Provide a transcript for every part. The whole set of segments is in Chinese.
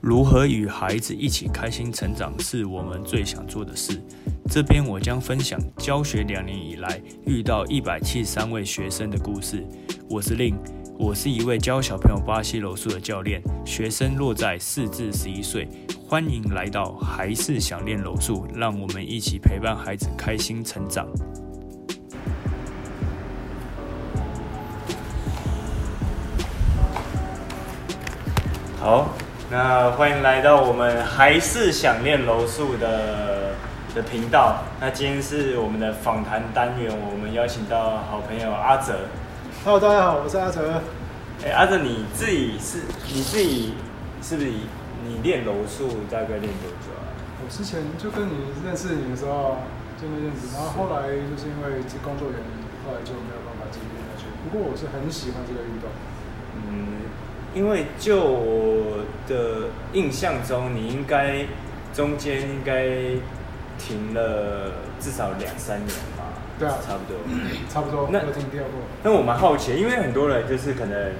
如何与孩子一起开心成长，是我们最想做的事。这边我将分享教学两年以来遇到一百七十三位学生的故事。我是令，我是一位教小朋友巴西柔术的教练，学生落在四至十一岁。欢迎来到还是想练柔术，让我们一起陪伴孩子开心成长。好，那欢迎来到我们还是想念柔术的的频道。那今天是我们的访谈单元，我们邀请到好朋友阿哲。Hello，大家好，我是阿哲。哎、阿哲你自己是你自己是不是你练柔术大概练多久啊？我之前就跟你认识你的时候就那阵子，然后后来就是因为这工作原因，后来就没有办法继续练下去。不过我是很喜欢这个运动。嗯，因为就我的印象中，你应该中间应该停了至少两三年吧？对啊差不多。差不多，那我停掉过。那我蛮好奇，因为很多人就是可能，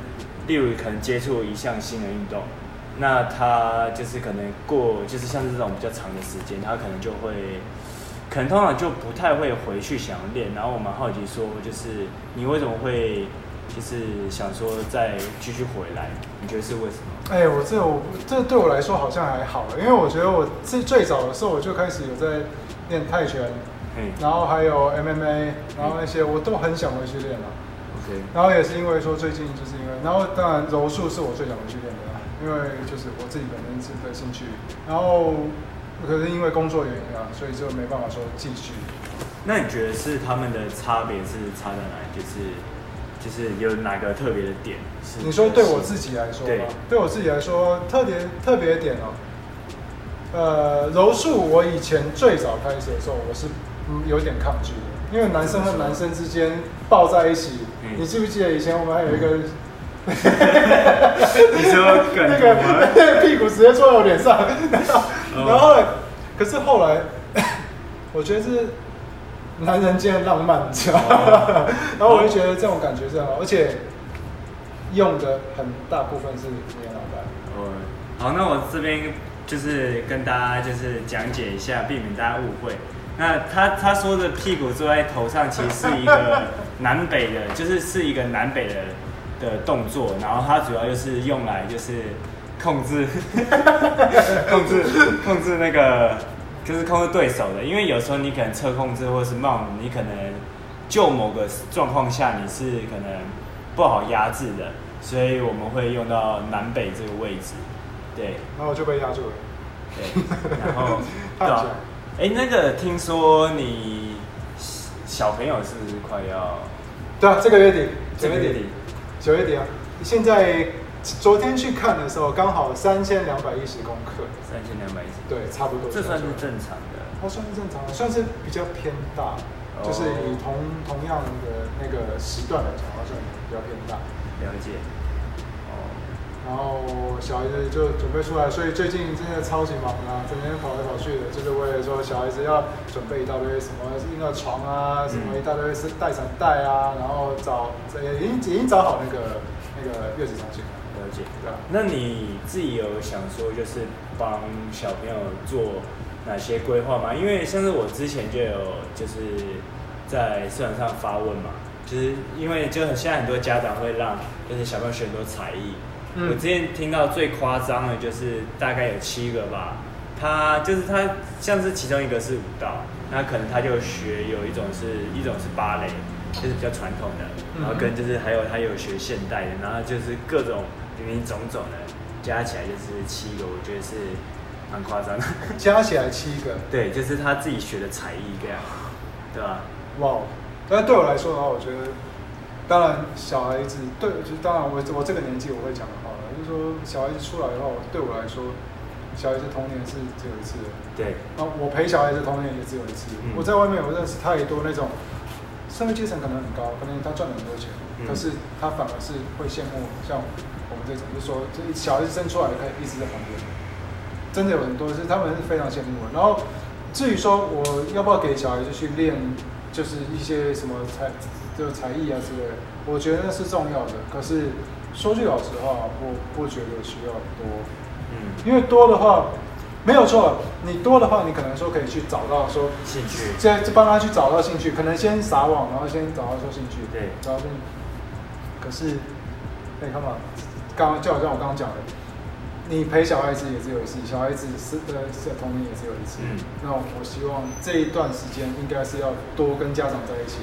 例如可能接触一项新的运动，那他就是可能过就是像这种比较长的时间，他可能就会，可能通常就不太会回去想要练。然后我蛮好奇说，就是你为什么会就是想说再继续回来？你觉得是为什么？哎、我这我这对我来说好像还好，因为我觉得我最最早的时候我就开始有在练泰拳，嘿然后还有 MMA，然后那些我都很想回去练了。，OK，然后也是因为说最近就是因为，然后当然柔术是我最想回去练的，因为就是我自己本身是的兴趣，然后可是因为工作原因啊，所以就没办法说继续。那你觉得是他们的差别是差在哪里？就是就是有哪个特别的点是？你说对我自己来说对，对我自己来说特别特别点哦，呃，柔术我以前最早开始的时候，我是嗯有点抗拒的，因为男生和男生之间抱在一起，嗯你记不记得以前我们还有一个？你说那？个屁股直接坐在我脸上，然后然后？可是后来，我觉得是男人间的浪漫，你知道吗？然后我就觉得这种感觉是很好，而且用的很大部分是棉脑袋。哦，好，那我这边就是跟大家就是讲解一下，避免大家误会。那他他说的屁股坐在头上，其实是一个南北的，就是是一个南北的的动作，然后它主要就是用来就是控制 控制控制那个就是控制对手的，因为有时候你可能侧控制或者是 mount，你可能就某个状况下你是可能不好压制的，所以我们会用到南北这个位置，对然后我就被压住了。对，然后对啊来，哎、那个听说你小朋友是不是快要对啊，这个月底，这个月底？九月底啊。现在昨天去看的时候，刚好三千两百一十公克，三千两百一十？对，差不多。这算是正常的。它算是正常的，算是比较偏大，哦就是以同同样的那个时段来讲，它算比较偏大。了解。哦，然后小孩子就准备出来，所以最近真的超级忙啊，整天跑来跑去的，就是为了说小孩子要准备一大堆什么婴儿床啊，什么一大堆是带伞带啊，然后找这已经已经找好那个那个月子中心，了那你自己有想说，就是帮小朋友做哪些规划吗？因为像是我之前就有就是在社团上发问嘛，就是因为就很现在很多家长会让就是小朋友学很多才艺。嗯我之前听到最夸张的就是大概有七个吧，他就是他像是其中一个是舞蹈，那可能他就学有一种是一种是芭蕾，就是比较传统的，然后跟就是还有他有学现代的，然后就是各种林林总总的加起来就是七个，我觉得是蛮夸张的。加起来七个，对，就是他自己学的才艺这样，对吧？哇！哦但对我来说的话，我觉得，当然小孩子对，就是当然我我这个年纪我会讲的话，就是说小孩子出来的话，对我来说，小孩子童年是只有一次的。对，那，我陪小孩子童年也只有一次。嗯我在外面我认识太多那种社会阶层可能很高，可能他赚了很多钱，嗯可是他反而是会羡慕像就是说这小孩子生出来可以一直在旁边，真的有很多是他们是非常羡慕我。然后至于说我要不要给小孩子去练，就是一些什么才就才艺啊之类的，我觉得那是重要的。可是说句老实话，我不觉得需要多嗯，因为多的话没有错，你多的话，你可能说可以去找到说，兴趣，这这帮他去找到兴趣，可能先撒网，然后先找到说兴趣，对找到兴趣。可是，哎，看嘛，刚刚就好像我刚刚讲的，你陪小孩子也是有一次，小孩子是呃是童年也是有一次。嗯那我希望这一段时间应该是要多跟家长在一起。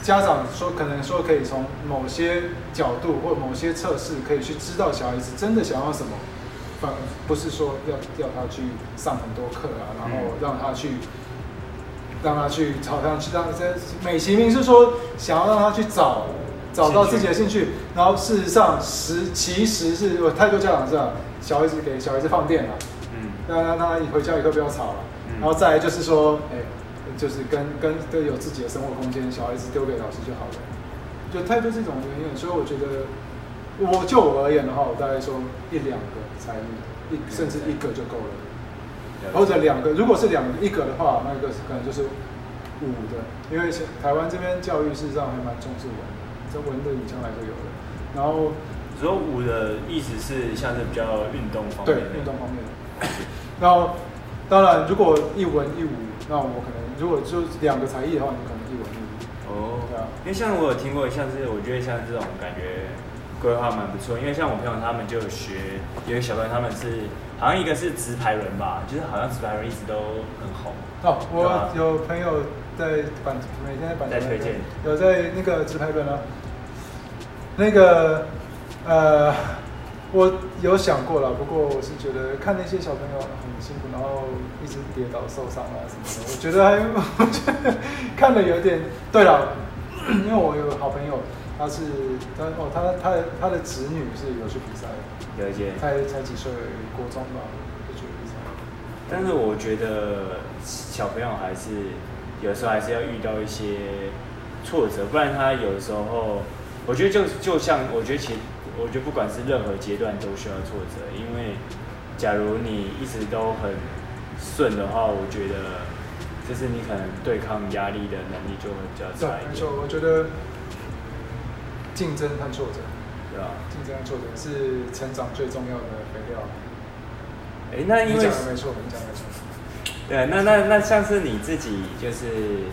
家长说，可能说可以从某些角度或某些测试，可以去知道小孩子真的想要什么，反不是说要要他去上很多课啊，然后让他去让他去好像去让这美其名是说想要让他去找找到自己的兴趣，然后事实上实其实是有太多家长是啊，小孩子给小孩子放电了，嗯。让他让他回家以后不要吵了，嗯。然后再来就是说，哎、就是跟跟都有自己的生活空间，小孩子丢给老师就好了，就太多这种原因，所以我觉得，我就我而言的话，我大概说一两个才艺，一甚至一个就够了。或者两个，如果是两个一个的话，那个可能就是五的，因为台湾这边教育事实上还蛮重视文文的以前来就有了。然后你说舞的意思是像是比较运动方面对，运动方面。的，然后当然如果一文一武，那我可能如果就两个才艺的话，你可能一文一武。哦。对啊，因为像我有听过，像是我觉得像这种感觉规划蛮不错，因为像我朋友他们就有学，有一个小朋友他们是好像一个是直排轮吧，就是好像直排轮一直都很红。哦，我有朋友在板每天在板在推荐。有在那个直排轮啊，那个呃，我有想过了，不过我是觉得看那些小朋友很辛苦，然后一直跌倒受伤啊什么的，我觉得还我觉得看了有点。对了，因为我有个好朋友，他是他哦，他他的他的侄女是有去比赛的，了解，才才几岁，国中吧，就去比赛。但是我觉得小朋友还是有时候还是要遇到一些挫折，不然他有时候，我觉得就就像我觉得其实我觉得不管是任何阶段都需要挫折，因为假如你一直都很顺的话，我觉得就是你可能对抗压力的能力就会比较差，一点，没错，我觉得竞争和挫折，对啊？竞争和挫折是成长最重要的肥料。哎、那因你为讲的没错，你讲的没错。对，那那那像是你自己，就是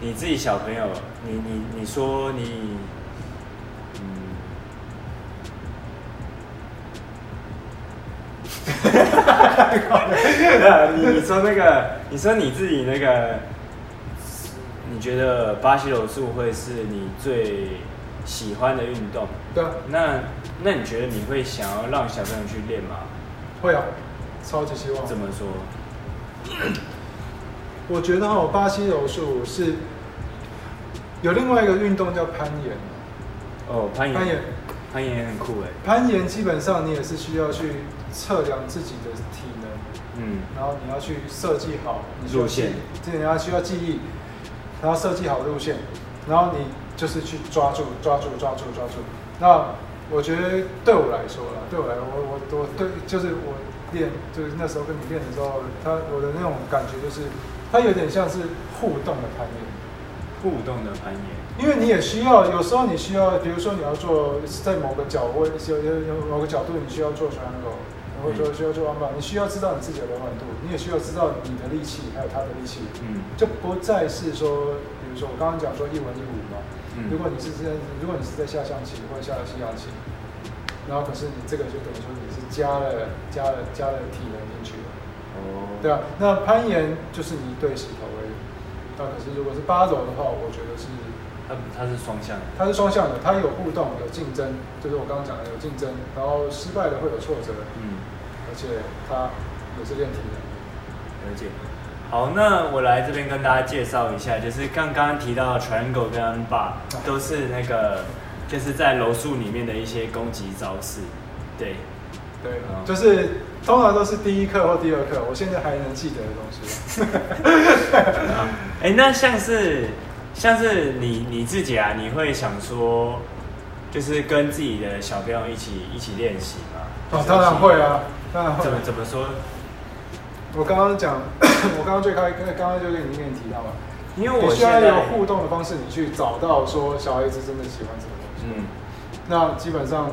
你自己小朋友，你你你说你，你你说那个，你说你自己那个，你觉得巴西柔术会是你最喜欢的运动？对啊，那那你觉得你会想要让小朋友去练吗？会啊，超级希望。怎么说？我觉得哦，巴西柔术是有另外一个运动叫攀岩。哦，攀岩，攀岩，攀岩也很酷哎。攀岩基本上你也是需要去测量自己的体能，嗯，然后你要去设计好路线记，这你要需要记忆，然后设计好路线，然后你就是去抓住、抓住、抓住、抓住。那我觉得对我来说啦，对我来说，我我我对，就是我练，就是那时候跟你练的时候，他我的那种感觉就是，它有点像是互动的攀岩。互动的攀岩。因为你也需要，有时候你需要，比如说你要做在某个角位，有有有某个角度你需要做 triangle，或者说需要做 one bar，你需要知道你自己的柔软度，你也需要知道你的力气还有他的力气，嗯。就不再是说，比如说我刚刚讲说一文一武嘛，嗯。如果你是在如果你是在下象棋或者下了西洋棋，然后可是你这个就等于说你是加了加了加了体能进去了，哦，对啊，那攀岩就是你对石头而已，那可是如果是八柔的话，我觉得是。它它是双向的。它是双向的，它有互动，有竞争，就是我刚刚讲的有竞争，然后失败了会有挫折，嗯，而且它也是练体能。了解。好，那我来这边跟大家介绍一下，就是刚刚提到的 triangle 跟 N bar 都是那个就是在柔术里面的一些攻击招式。对，对，嗯就是通常都是第一课或第二课，我现在还能记得的东西。啊，哎、那像是像是你你自己啊，你会想说，就是跟自己的小朋友一起一起练习吗？哦，当然会啊，当然会怎。么怎么说？我刚刚讲，我刚刚最开，刚刚就跟你跟你提到了，因为我需要有互动的方式，你去找到说小孩子真的喜欢什么东西。嗯那基本上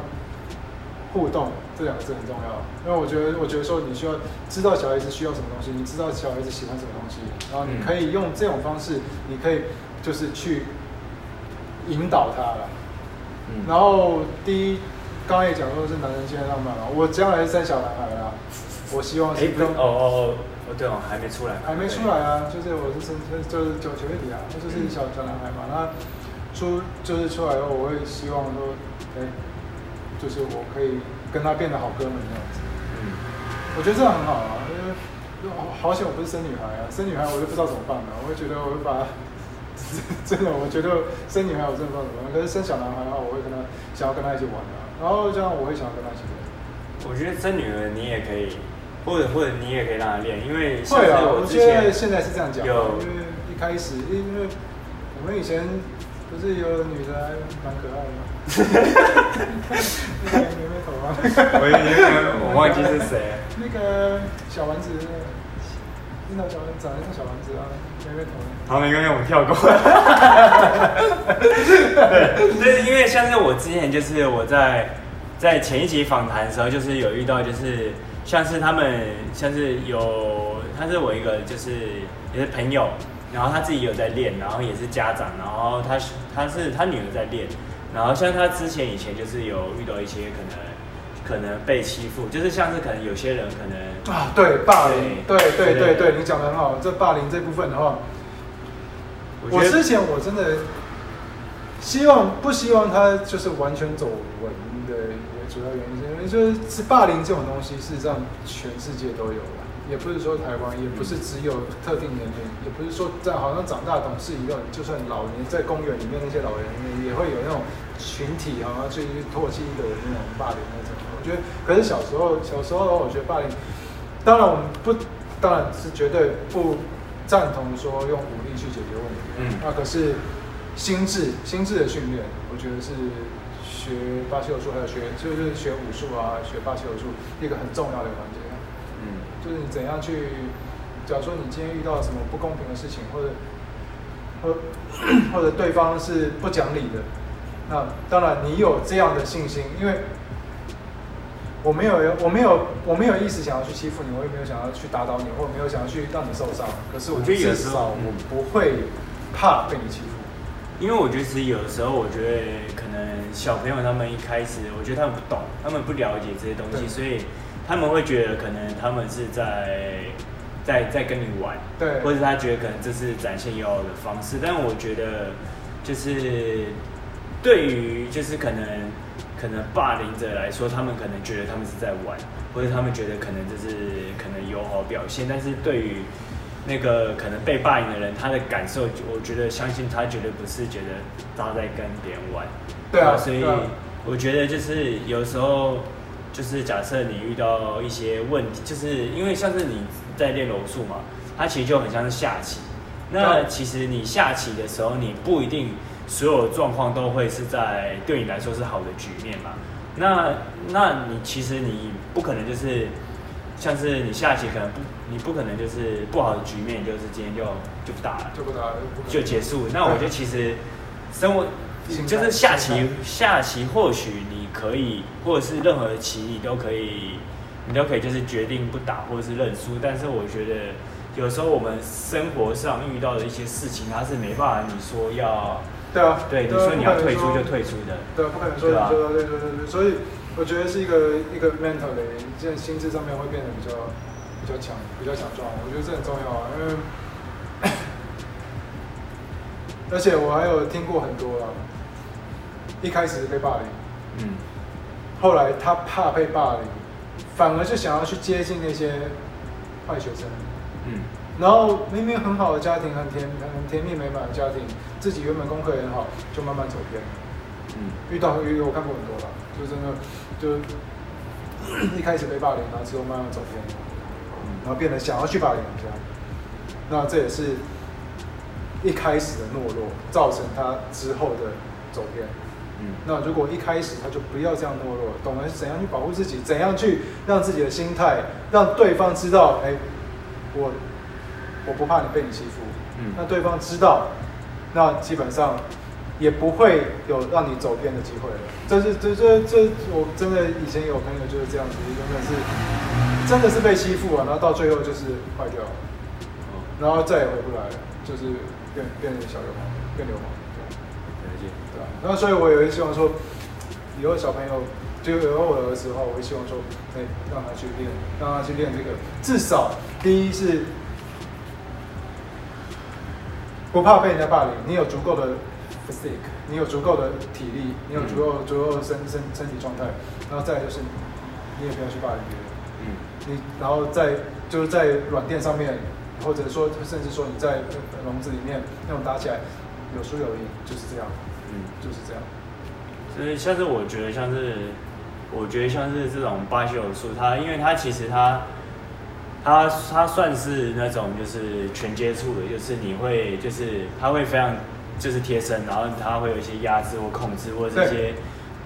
互动这两个字很重要，因为我觉得，我觉得说你需要知道小孩子需要什么东西，你知道小孩子喜欢什么东西，然后你可以用这种方式，你可以就是去引导他了。嗯然后第一，刚刚也讲说是男人现在浪漫嘛，我将来是生小男孩啊，我希望哎、是不是，哦哦哦，哦对哦，还没出来，还没出来啊，就是我是生就是九九月底啊，那就是小小男孩嘛。那出就是出来后，我会希望说，哎、就是我可以跟他变得好哥们这样子。嗯，我觉得这样很好啊，因为好好险我不是生女孩啊，生女孩我就不知道怎么办了。我会觉得我会把，真的我觉得生女孩我真的不知道怎么办。可是生小男孩的话，我会跟他想要跟他一起玩啊，然后这样我会想要跟他一。我觉得生女儿你也可以，或者或者你也可以让她练，因为会啊，我之觉得前现在是这样讲因为一开始，因为我们以前不是有女的还蛮可爱的吗？那个妹妹头啊，我我忘记是谁。那个小丸子，樱桃小丸子长得像小丸子啊，妹妹头。好，没关系，我们跳过。对，对，因为像是我之前就是我在在前一集访谈的时候，就是有遇到，就是像是他们像是有，他是我一个就是也是朋友，然后他自己有在练，然后也是家长，然后他是他是他女儿在练，然后像他之前以前就是有遇到一些可能可能被欺负，就是像是可能有些人可能啊，对，霸凌，对对对对你讲的很好。这霸凌这部分的话，我之前我真的希望不希望他就是完全走文的一个主要原因，是因为就是霸凌这种东西，事实上全世界都有了，也不是说台湾，也不是只有特定年龄，也不是说在好像长大懂事以后，就算老年在公园里面那些老人也会有那种群体好像去唾弃的那种霸凌觉得，可是小时候小时候我觉得霸凌，当然我们不当然是绝对不赞同说用武力去解决问题。嗯那可是心智心智的训练，我觉得是学巴西柔术还有学就是学武术啊，学巴西柔术一个很重要的环节。嗯就是你怎样去，假如说你今天遇到什么不公平的事情，或者或或者对方是不讲理的，那当然你有这样的信心，因为我没有我没有我没有意思想要去欺负你，我也没有想要去打倒你，或者没有想要去让你受伤，可是我我觉得有至时候我不会怕被你欺负。因为我觉得其实有的时候，我觉得可能小朋友他们一开始，我觉得他们不懂，他们不了解这些东西，所以他们会觉得可能他们是在在在跟你玩，对。或者他觉得可能这是展现友好的方式，但我觉得就是对于就是可能可能霸凌者来说，他们可能觉得他们是在玩，或者他们觉得可能就是可能友好表现，但是对于那个可能被霸凌的人，他的感受，我觉得相信他绝对不是觉得他在跟别人玩，对啊所以我觉得就是有时候就是假设你遇到一些问题，就是因为像是你在练柔术嘛，它其实就很像是下棋。那其实你下棋的时候，你不一定所有状况都会是在对你来说是好的局面嘛。那那你其实你不可能就是像是你下棋可能不，你不可能就是不好的局面，就是今天就就不打了。就不打了就结束。那我觉得其实生活就是下棋，下棋或许你可以，或者是任何的棋你都可以，你都可以就是决定不打或者是认输。但是我觉得有时候我们生活上遇到的一些事情，它是没办法你说要对啊，对你啊说你要退出就退出的。对啊，不可能说对对对对对，所以我觉得是一个一个 mental 的，这心智上面会变得比较比较强，比较强壮。我觉得这很重要啊，因为而且我还有听过很多啊，一开始是被霸凌，嗯后来他怕被霸凌，反而就想要去接近那些坏学生。嗯然后明明很好的家庭，很甜很甜蜜美满的家庭，自己原本功课也很好，就慢慢走偏。嗯遇到遇我看过很多了，就真的就 一开始被霸凌，然后之后慢慢走偏，然后变得想要去霸凌人家。那这也是一开始的懦弱，造成他之后的走偏。嗯那如果一开始他就不要这样懦弱，懂得怎样去保护自己，怎样去让自己的心态，让对方知道，哎，我我不怕你被你欺负，嗯那对方知道，那基本上也不会有让你走偏的机会了。这是这这这，我真的以前有朋友就是这样子，原本是真的是被欺负啊，然后到最后就是坏掉了，然后再也回不来了，就是变变成小流氓，变流氓。了解。对吧？然后所以我也会希望说，以后小朋友就以后我的儿子的话，我会希望说，哎，让他去练，让他去练这个，至少第一是不怕被人家霸凌，你有足够的 physique，你有足够的体力，你有足够足够的身身身体状态，然后再就是你也不要去霸凌别人。嗯，你然后在就是在软垫上面，或者说甚至说你在笼子里面那种打起来有输有赢，就是这样，嗯。就是这样。所以像是我觉得像是，我觉得像是这种巴西柔术，它因为它其实它，它它算是那种就是全接触的，就是你会就是它会非常就是贴身，然后它会有一些压制或控制或者一些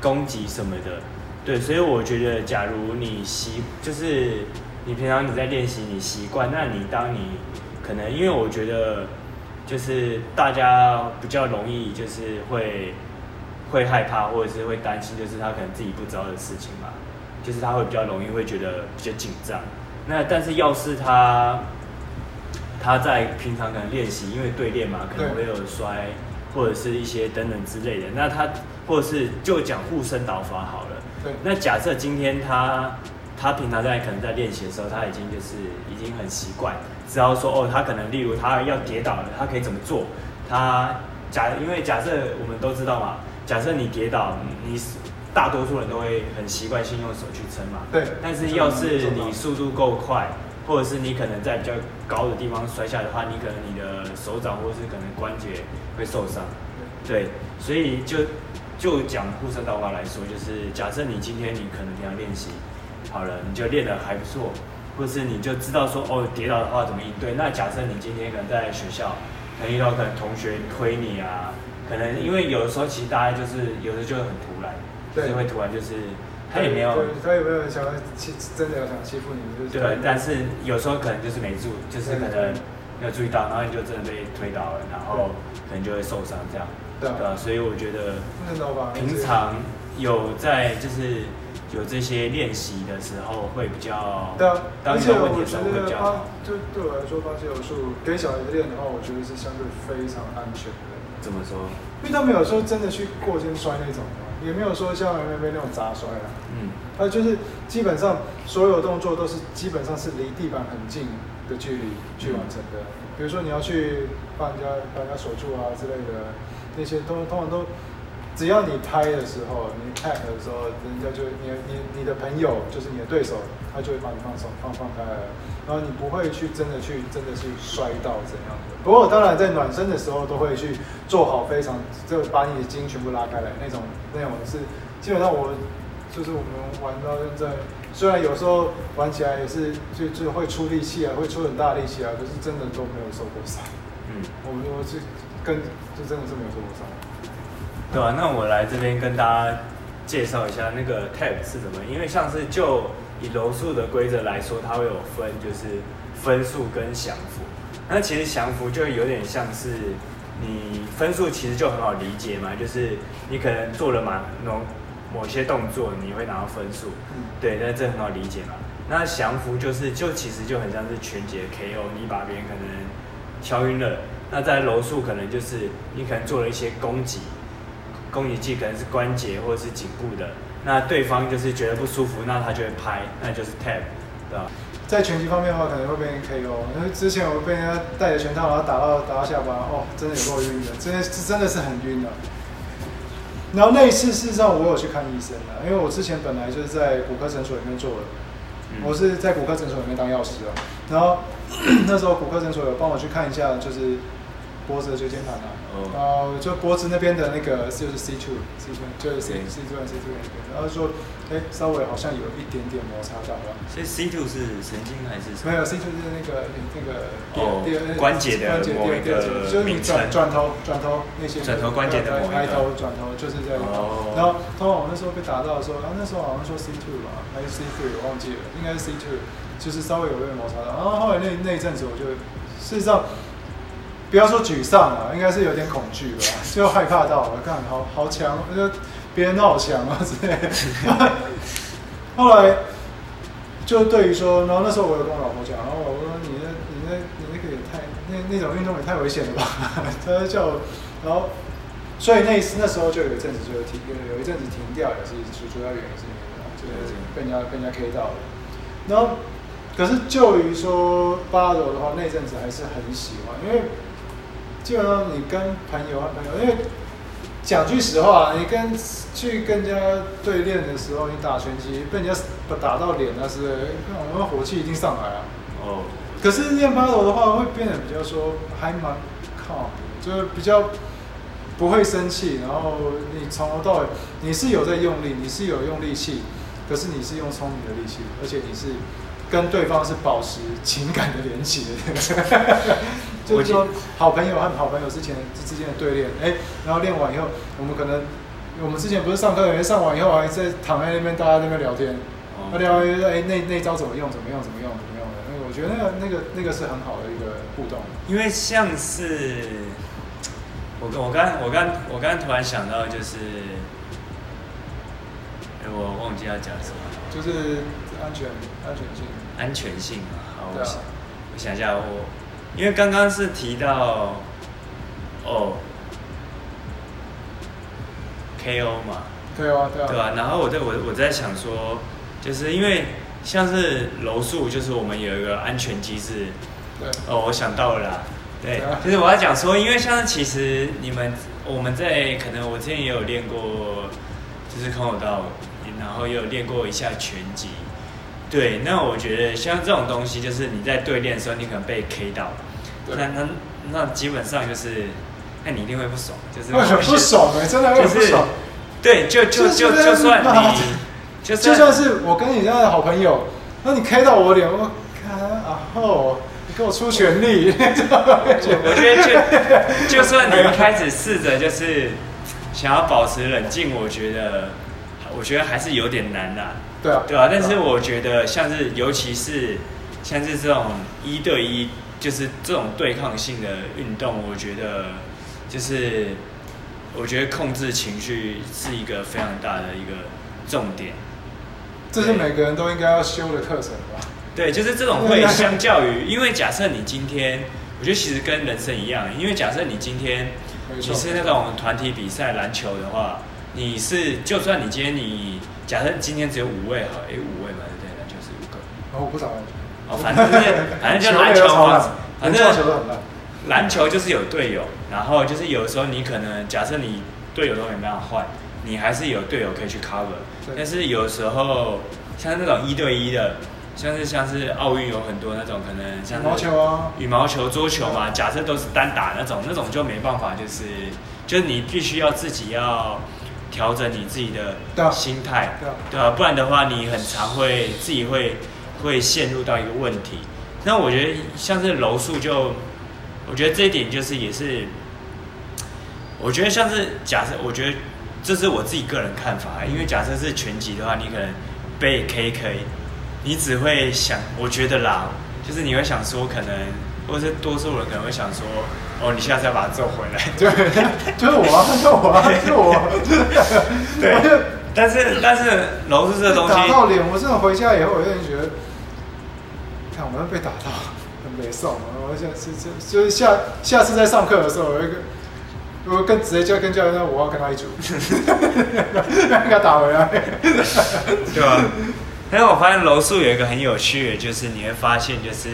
攻击什么的，对，所以我觉得假如你习就是你平常你在练习你习惯，那你当你可能因为我觉得就是大家比较容易就是会。会害怕或者是会担心，就是他可能自己不知道的事情嘛，就是他会比较容易会觉得比较紧张。那但是要是他他在平常可能练习，因为对练嘛，可能会有摔或者是一些等等之类的。那他或者是就讲护身导法好了。对。那假设今天他他平常在可能在练习的时候，他已经就是已经很习惯，知道说哦，他可能例如他要跌倒了，他可以怎么做？他假因为假设我们都知道嘛。假设你跌倒，你大多数人都会很习惯性用手去撑嘛。对。但是要是你速度够快，或者是你可能在比较高的地方摔下的话，你可能你的手掌或是可能关节会受伤。对。所以就就讲护身道话来说，就是假设你今天你可能平常练习好了，你就练得还不错，或是你就知道说哦跌倒的话怎么应对。那假设你今天可能在学校，可能遇到可能同学推你啊。可能因为有的时候，其实大家就是有的就会很突然，就是会突然就是他也没有，他有没有想要欺真的要想欺负你？就是对，但是有时候可能就是没注，就是可能没有注意到，然后你就真的被推倒了，然后可能就会受伤这样，对吧？所以我觉得平常有在就是有这些练习的时候会比较，对啊，而且我觉得他就对我来说，巴西柔术给小孩子练的话，我觉得是相对非常安全的。怎么说？因为他们有时候真的去过肩摔那种的，也没有说像 MMA 那种砸摔啊。嗯，它就是基本上所有动作都是基本上是离地板很近的距离去完成的。比如说你要去帮人家帮人家锁住啊之类的，那些通通常都。只要你拍的时候，你 tap 的时候，人家就你你你的朋友就是你的对手，他就会把你放松放放开了，然后你不会去真的去真的去摔到怎样的。不过当然在暖身的时候都会去做好非常就把你的筋全部拉开来那种那种是基本上我就是我们玩到现在，虽然有时候玩起来也是就就会出力气啊，会出很大力气啊，可是真的都没有受过伤。嗯，我我是跟就真的是没有受过伤。对啊，那我来这边跟大家介绍一下那个 tap 是什么。因为像是就以柔术的规则来说，它会有分，就是分数跟降服。那其实降服就有点像是你分数其实就很好理解嘛，就是你可能做了某某某些动作，你会拿到分数。对，那这很好理解嘛。那降服就是就其实就很像是拳击 KO，你把别人可能敲晕了。那在柔术可能就是你可能做了一些攻击。攻击技可能是关节或者是颈部的，那对方就是觉得不舒服，那他就会拍，那就是 tap，对吧？在拳击方面的话，可能会被人 KO。因为之前我被人家带着拳套，然后打到打到下巴，哦，真的有够晕的，真的是真的是很晕的。然后那一次事实上我有去看医生的，因为我之前本来就是在骨科诊所里面做的，我是在骨科诊所里面当药师啊。然后 那时候骨科诊所有帮我去看一下，就是脖子的椎间盘啊。然后就脖子那边的那个就是 C two C two 就是 C C two C two 那边，然后说，哎，稍微好像有一点点摩擦到了。所以 C two 是神经还是？没有 C two 是那个那个哦关节的某一个名称。转转头转头那些。转头关节的某一个。抬头转头就是这样。哦。然后通常我那时候被打到的时候，然后那时候好像说 C two 吧，还是 C three 我忘记了，应该是 C two，就是稍微有点摩擦到。然后后来那那一阵子我就事实上。不要说沮丧了，应该是有点恐惧吧，就害怕到了，看好好强，就别人都好强啊之类的。后来就对于说，然后那时候我有跟我老婆讲，然后我说你那、你那、你那个也太那那种运动也太危险了吧，他就叫我，然后所以那一次那时候就有一阵子就停，有有一阵子停掉，也是主主要原因是因为就是被人家被人家 K 到了，然后可是就于说八楼的话，那阵子还是很喜欢，因为基本上你跟朋友啊朋友，因为讲句实话，你跟去跟人家对练的时候，你打拳击被人家打到脸，那是我们火气一定上来啊。哦，可是练八柔的话，会变得比较说还蛮 calm，就是比较不会生气，然后你从头到尾你是有在用力，你是有用力气，可是你是用聪明的力气，而且你是跟对方是保持情感的连接的。就是说，好朋友和好朋友之前之间的对练，哎，然后练完以后，我们可能我们之前不是上课，上完以后还在躺在那边，大家在那边聊天，哦那聊哎，那那招怎么用？怎么用？怎么用？怎么用的？那个我觉得那个那个那个是很好的一个互动。因为像是我我刚我刚我刚突然想到就是，哎，我忘记要讲什么，就是安全安全性。安全性嘛。好，我想我想一下，我因为刚刚是提到哦 KO 嘛，对啊，对啊，对吧、然后我在我我在想说，就是因为像是柔术，就是我们有一个安全机制。对，哦，我想到了啦，对就是我要讲说，因为像其实你们我们在可能我之前也有练过，就是空手道，然后也有练过一下拳击。对，那我觉得像这种东西，就是你在对练的时候，你可能被 K 到，那那那基本上就是，那你一定会不爽，就是不爽呢？真的会就是不爽。对，就就就就就算你，就就算是我跟你这样的好朋友，那你 K 到我脸，我看啊后，你给我出全力，我我觉得就就算你一开始试着就是想要保持冷静，我觉得我觉得还是有点难啦，对啊，对啊、但是我觉得像是尤其是像是这种一对一，就是这种对抗性的运动，我觉得就是我觉得控制情绪是一个非常大的一个重点。这是每个人都应该要修的课程吧？对，就是这种会相较于，因为假设你今天，我觉得其实跟人生一样，因为假设你今天你是那种团体比赛篮球的话，你是就算你今天你假设今天只有五位好，诶，五位嘛，对？篮球是五个，然后我不打篮球，哦，反正就是反正就篮球嘛，，反连正球都很烂。篮球就是有队友，然后就是有时候你可能假设你队友都没办法换，你还是有队友可以去 cover。对但是有时候像那种一对一的，像是像是奥运有很多那种可能像羽是毛球啊，羽毛球、桌球嘛，假设都是单打那种，那种就没办法，就是就是你必须要自己要调整你自己的心态，对啊。对啊，不然的话你很常会自己会会陷入到一个问题。那我觉得像是柔术就，我觉得这一点就是也是，我觉得像是假设，我觉得这是我自己个人看法，因为假设是拳击的话，你可能被 K K，你只会想，我觉得啦，就是你会想说，可能或者是多数人可能会想说，哦，你下次要把它揍回来。对，就是我啊，就是我啊，就是我。对 但是但是柔术这个东西，打到脸，我真的回家以后，我有点觉得，看我要被打到，很没送。我下次就就是下下次在上课的时候，我会跟我跟直接就跟教练说，我要跟他一组，给他打回来。对吧？但是我发现柔术有一个很有趣的，就是你会发现，就是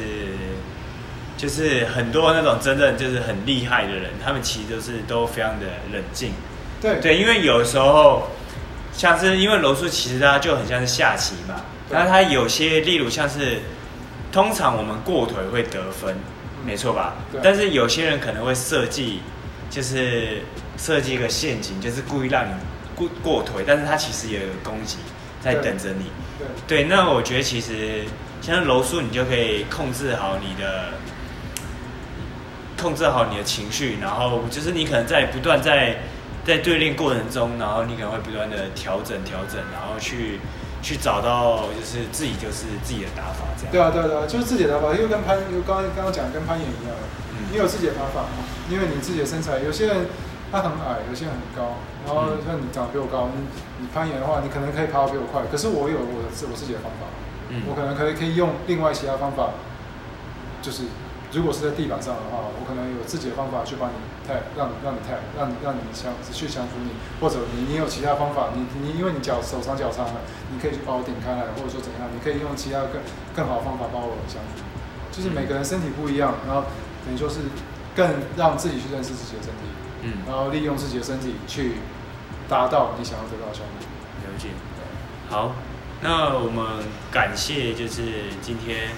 就是很多那种真正就是很厉害的人，他们其实都是都非常的冷静。对对，因为有时候像是因为柔术其实它就很像是下棋嘛，对那它有些例如像是通常我们过腿会得分，没错吧对？但是有些人可能会设计就是设计一个陷阱，就是故意让你过过腿，但是他其实也有攻击在等着你。对对，那我觉得其实像柔术，你就可以控制好你的，控制好你的情绪，然后就是你可能在不断在在对练过程中，然后你可能会不断的调整调整，然后去去找到就是自己就是自己的打法这样。对啊，对啊，对啊，就是自己的打法，又跟攀，又刚刚刚刚讲跟攀岩一样，嗯。你有自己的打法，因为你自己的身材，有些人他很矮，有些人很高，然后嗯。像你长得比我高，你你攀岩的话，你可能可以爬得比我快，可是我有我的自我自己的方法，嗯。我可能可以可以用另外其他方法，就是如果是在地板上的话，我可能有自己的方法去帮你太让让你太让你让你降去降服你，或者你你有其他方法，你你因为你脚手长脚长了，你可以去把我顶开来，或者说怎样，你可以用其他更更好的方法把我降服。就是每个人身体不一样，然后等于说是更让自己去认识自己的身体，嗯，然后利用自己的身体去达到你想要得到的效果。了解。好，那我们感谢就是今天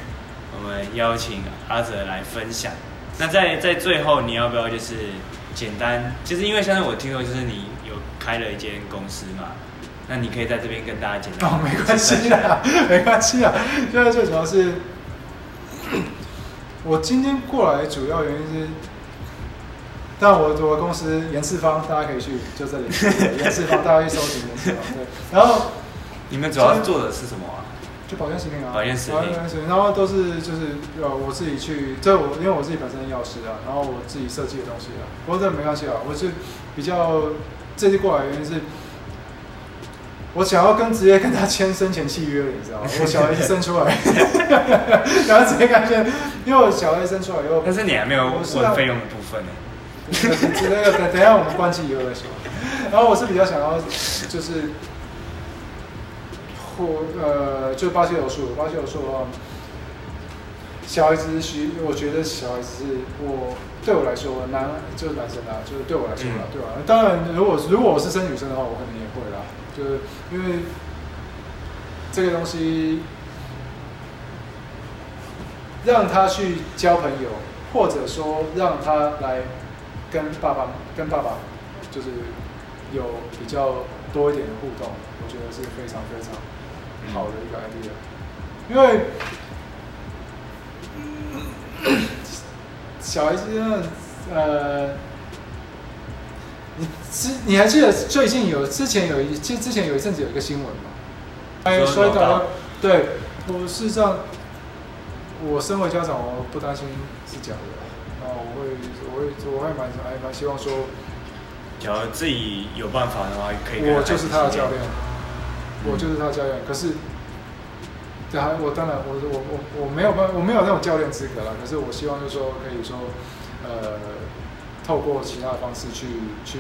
我们邀请阿哲来分享。那在在最后，你要不要就是简单，就是因为现在我听说就是你有开了一间公司嘛，那你可以在这边跟大家简单哦，没关系啦，没关系啦。现在最主要是，我今天过来主要原因是，但我我的公司严世方，大家可以去，就这里，严世方，大家去搜寻严世方。对，然后你们主要做的是什么啊？就保健食品啊，保健食品保健食品，然后都是就是呃我自己去，这我因为我自己本身是药师啊，然后我自己设计的东西啊，不过这没关系啊，我是比较这次过来的原因是。我想要跟直接跟他签生前契约了，你知道吗？我小孩一生出来，然后直接感觉，因为我小孩一生出来以后，但是你还没有问费用的部分呢。那个等等一下我们关机以后再说。然后我是比较想要就是，或呃，就巴西柔术，巴西柔术的话，小孩子需，我觉得小孩子是我对我来说男就是男生啦，就是对我来说啦，嗯。对吧、当然，如果如果我是生女生的话，我可能也会啦，就是因为这个东西让他去交朋友，或者说让他来跟爸爸跟爸爸就是有比较多一点的互动，我觉得是非常非常好的一个 idea。因为小孩子真的呃，你之你还记得最近有之前有一之之前有一阵子有一个新闻吗？哎，说摔倒了，对，我事实上，我身为家长，我不担心是假的，那我会我会我会蛮哎蛮希望说，假如自己有办法的话，可以我就是他的教练，嗯我就是他的教练。可是，对啊，我当然我我我我没有办我没有那种教练资格啦。可是我希望就是说可以说，呃，透过其他的方式去去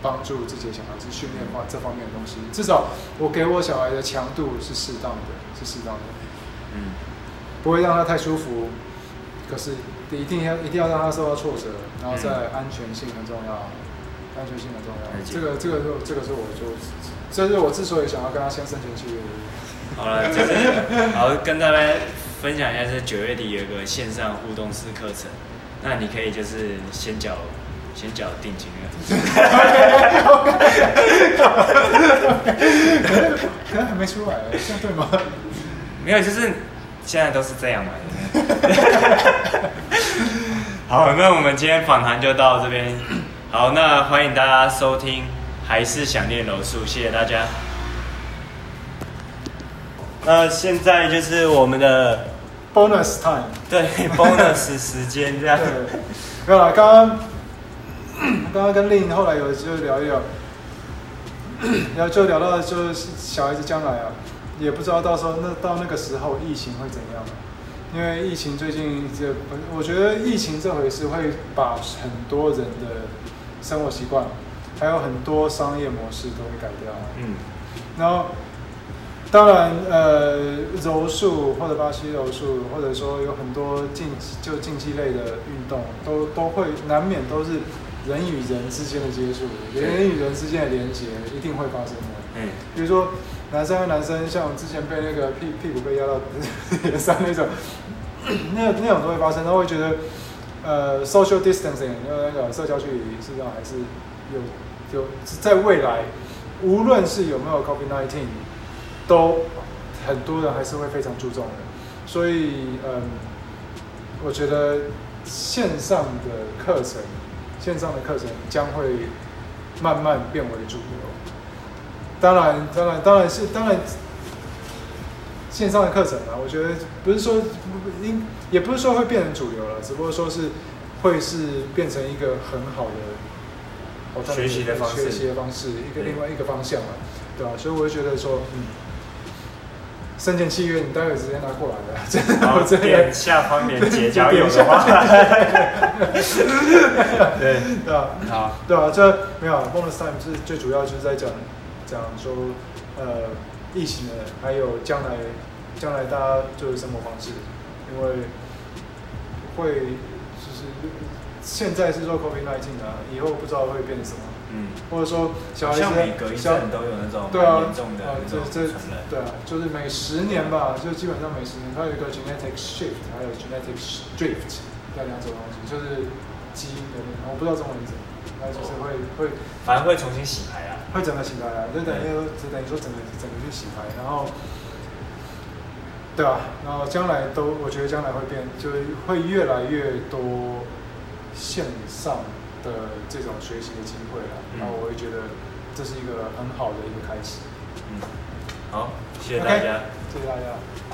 帮助自己的小孩子训练方这方面的东西。至少我给我小孩的强度是适当的，是适当的，嗯，不会让他太舒服。可是一定要一定要让他受到挫折，然后再安全性很重要，安全性很重要这个这个是这个是我就这是我之所以想要跟他签生前契约的原因。好了，就是好跟大家分享一下，是九月底有一个线上互动式课程，那你可以就是先缴先缴定金了。可能还没出来，这样对吗？没有，就是现在都是这样嘛。好，那我们今天访谈就到这边。好，那欢迎大家收听，还是想念柔术，谢谢大家。那现在就是我们的 Bonus time。对 bonus 时间这样。对，没有啦，刚刚刚刚跟令后来有就聊一聊，然后就聊到就是小孩子将来啊，也不知道到时候那到那个时候疫情会怎样。因为疫情最近这，我觉得疫情这回事会把很多人的生活习惯，还有很多商业模式都会改掉。嗯，然后，当然，呃，柔术或者巴西柔术，或者说有很多竞就竞技类的运动，都都会难免都是人与人之间的接触，人与人之间的连接一定会发生的。嗯，比如说男生和男生，像我之前被那个屁屁股被压到脸上那种，那那种都会发生，他会觉得，呃，social distancing，那个社交距离，实际上还是有有在未来，无论是有没有 COVID-19，都很多人还是会非常注重的。所以，嗯，我觉得线上的课程，线上的课程将会慢慢变为主流。当然，当然，当然是当然，线上的课程啊，我觉得不是说应，也不是说会变成主流了，只不过说是会是变成一个很好的学习的方式。学习的方式，一个另外一个方向嘛，对吧、所以我就觉得说，嗯，生前契约你待会直接拿过来的，真的，然后我真的。点下方链接交友的话，对，对吧、好，对啊，这没有 bonus time 是最主要就是在讲讲说呃疫情的，还有将来将来大家就是生活方式，因为会就是现在是说 COVID 1 9啊，以后不知道会变成什么，嗯，或者说小孩子像每隔一阵都有那种对啊严重的啊那种这这传染，对啊，就是每十年吧，就基本上每十年它有一个 genetic shift，还有 genetic drift 这两种东西，就是基因的那种，我不知道中文是什么，它就是会会。反正会重新洗牌啊。会整个洗牌啊，就等于说，就等于说整个整个去洗牌，然后，对啊，然后将来都，我觉得将来会变，就是会越来越多线上的这种学习的机会了，嗯然后我会觉得这是一个很好的一个开始。嗯，好，谢谢大家。谢谢大家。